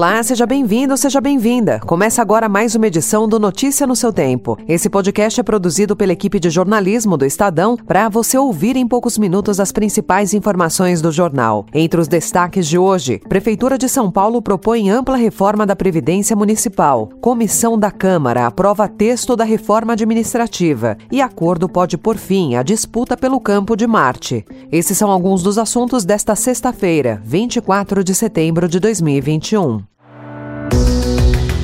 Olá, seja bem-vindo, seja bem-vinda. Começa agora mais uma edição do Notícia no seu tempo. Esse podcast é produzido pela equipe de jornalismo do Estadão para você ouvir em poucos minutos as principais informações do jornal. Entre os destaques de hoje, Prefeitura de São Paulo propõe ampla reforma da Previdência Municipal. Comissão da Câmara aprova texto da reforma administrativa e acordo pode pôr fim à disputa pelo campo de Marte. Esses são alguns dos assuntos desta sexta-feira, 24 de setembro de 2021.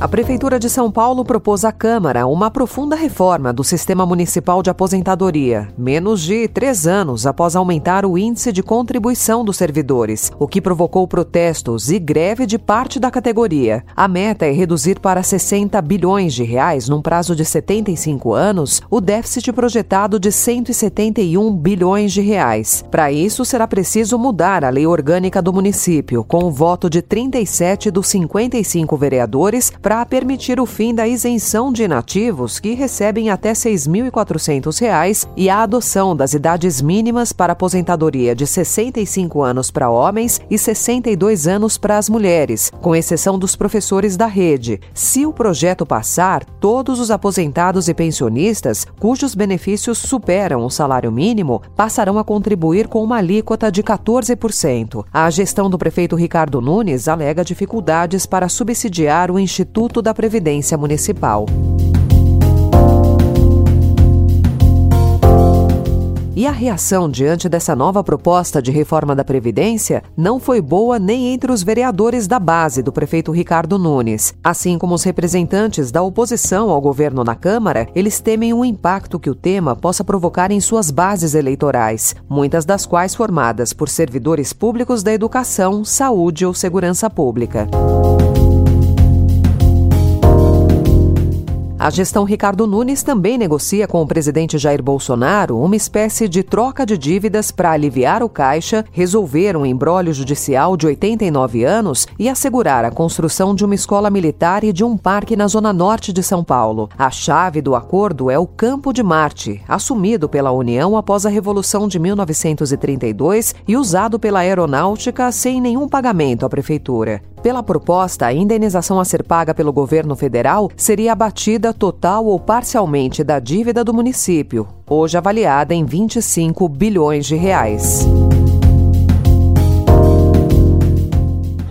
A Prefeitura de São Paulo propôs à Câmara uma profunda reforma do sistema municipal de aposentadoria, menos de três anos após aumentar o índice de contribuição dos servidores, o que provocou protestos e greve de parte da categoria. A meta é reduzir para 60 bilhões de reais, num prazo de 75 anos, o déficit projetado de 171 bilhões de reais. Para isso, será preciso mudar a lei orgânica do município, com o voto de 37 dos 55 vereadores para permitir o fim da isenção de inativos que recebem até R$ 6.400 e a adoção das idades mínimas para aposentadoria de 65 anos para homens e 62 anos para as mulheres, com exceção dos professores da rede. Se o projeto passar, todos os aposentados e pensionistas cujos benefícios superam o salário mínimo passarão a contribuir com uma alíquota de 14%. A gestão do prefeito Ricardo Nunes alega dificuldades para subsidiar o Instituto Instituto da Previdência Municipal. E a reação diante dessa nova proposta de reforma da Previdência não foi boa nem entre os vereadores da base do prefeito Ricardo Nunes. Assim como os representantes da oposição ao governo na Câmara, eles temem o impacto que o tema possa provocar em suas bases eleitorais, muitas das quais formadas por servidores públicos da educação, saúde ou segurança pública. A gestão Ricardo Nunes também negocia com o presidente Jair Bolsonaro uma espécie de troca de dívidas para aliviar o caixa, resolver um embrólio judicial de 89 anos e assegurar a construção de uma escola militar e de um parque na zona norte de São Paulo. A chave do acordo é o Campo de Marte, assumido pela União após a Revolução de 1932 e usado pela Aeronáutica sem nenhum pagamento à prefeitura. Pela proposta, a indenização a ser paga pelo governo federal seria abatida total ou parcialmente da dívida do município, hoje avaliada em 25 bilhões de reais.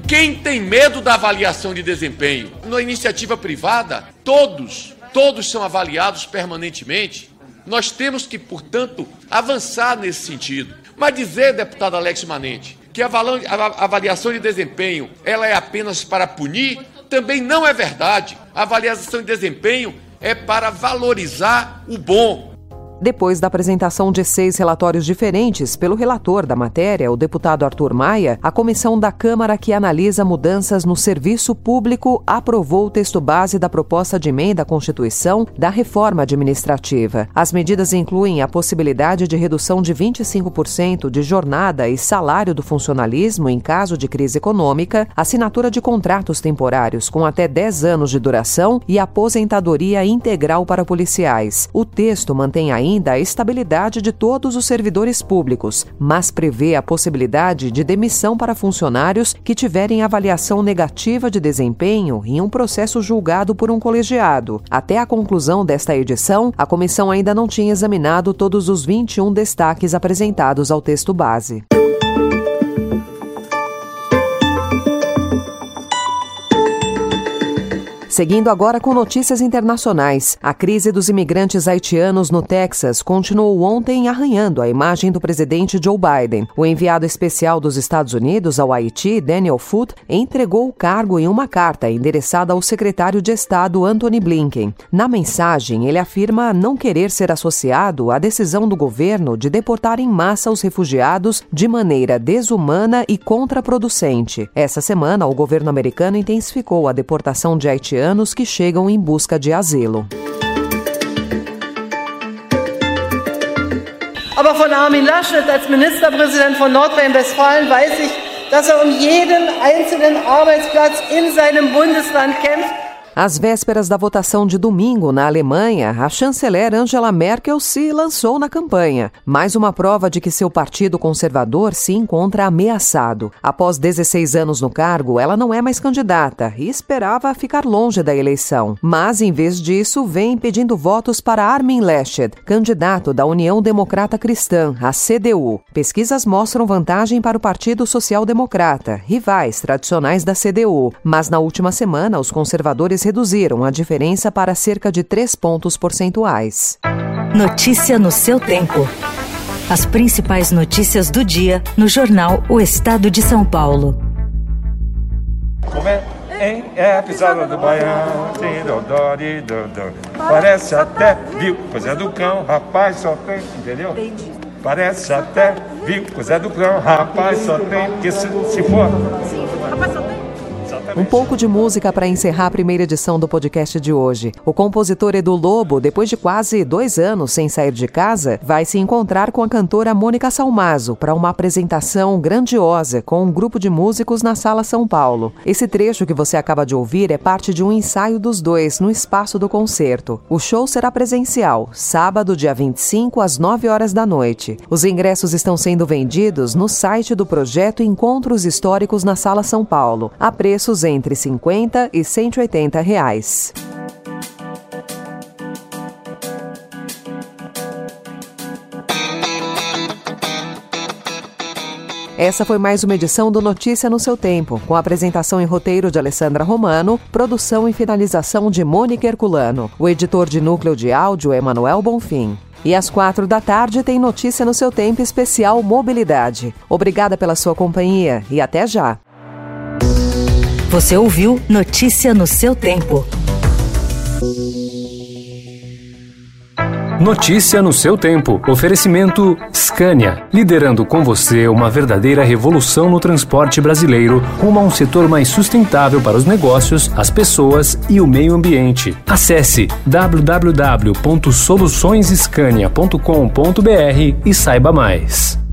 Quem tem medo da avaliação de desempenho? Na iniciativa privada, todos, todos são avaliados permanentemente. Nós temos que, portanto, avançar nesse sentido. Mas dizer, deputado Alex Manente, que a avaliação de desempenho ela é apenas para punir, também não é verdade. A avaliação de desempenho é para valorizar o bom, depois da apresentação de seis relatórios diferentes pelo relator da matéria, o deputado Arthur Maia, a comissão da Câmara que analisa mudanças no serviço público aprovou o texto base da proposta de emenda à Constituição da reforma administrativa. As medidas incluem a possibilidade de redução de 25% de jornada e salário do funcionalismo em caso de crise econômica, assinatura de contratos temporários com até 10 anos de duração e aposentadoria integral para policiais. O texto mantém ainda ainda a estabilidade de todos os servidores públicos, mas prevê a possibilidade de demissão para funcionários que tiverem avaliação negativa de desempenho em um processo julgado por um colegiado. Até a conclusão desta edição, a comissão ainda não tinha examinado todos os 21 destaques apresentados ao texto base. Seguindo agora com notícias internacionais. A crise dos imigrantes haitianos no Texas continuou ontem arranhando a imagem do presidente Joe Biden. O enviado especial dos Estados Unidos ao Haiti, Daniel Foote, entregou o cargo em uma carta endereçada ao secretário de Estado Anthony Blinken. Na mensagem, ele afirma não querer ser associado à decisão do governo de deportar em massa os refugiados de maneira desumana e contraproducente. Essa semana, o governo americano intensificou a deportação de haitianos veteranos que chegam em busca de asilo. Aber von Armin Laschet als Ministerpräsident von Nordrhein-Westfalen weiß ich, dass er um jeden einzelnen Arbeitsplatz in seinem Bundesland kämpft às vésperas da votação de domingo na Alemanha, a chanceler Angela Merkel se lançou na campanha. Mais uma prova de que seu partido conservador se encontra ameaçado. Após 16 anos no cargo, ela não é mais candidata e esperava ficar longe da eleição. Mas, em vez disso, vem pedindo votos para Armin Laschet, candidato da União Democrata Cristã, a CDU. Pesquisas mostram vantagem para o Partido Social Democrata, rivais tradicionais da CDU. Mas na última semana, os conservadores reduziram a diferença para cerca de 3 pontos percentuais. Notícia no seu tempo. As principais notícias do dia no jornal O Estado de São Paulo. Como é? Hein? É a pisada do baião, Parece até, viu? Coisa do cão, rapaz, só tem, entendeu? Parece até, viu? Coisa do cão, rapaz, só tem, porque se, se for... Sim, rapaz. Um pouco de música para encerrar a primeira edição do podcast de hoje. O compositor Edu Lobo, depois de quase dois anos sem sair de casa, vai se encontrar com a cantora Mônica Salmazo para uma apresentação grandiosa com um grupo de músicos na Sala São Paulo. Esse trecho que você acaba de ouvir é parte de um ensaio dos dois no espaço do concerto. O show será presencial, sábado, dia 25, às 9 horas da noite. Os ingressos estão sendo vendidos no site do projeto Encontros Históricos na Sala São Paulo, a preços entre 50 e 180 reais. Essa foi mais uma edição do Notícia no seu tempo, com apresentação e roteiro de Alessandra Romano, produção e finalização de Mônica Herculano. O editor de núcleo de áudio é Manuel Bonfim. E às quatro da tarde tem Notícia no seu tempo especial Mobilidade. Obrigada pela sua companhia e até já. Você ouviu Notícia no seu tempo. Notícia no seu tempo. Oferecimento Scania, liderando com você uma verdadeira revolução no transporte brasileiro, rumo a um setor mais sustentável para os negócios, as pessoas e o meio ambiente. Acesse www.soluçõesescania.com.br e saiba mais.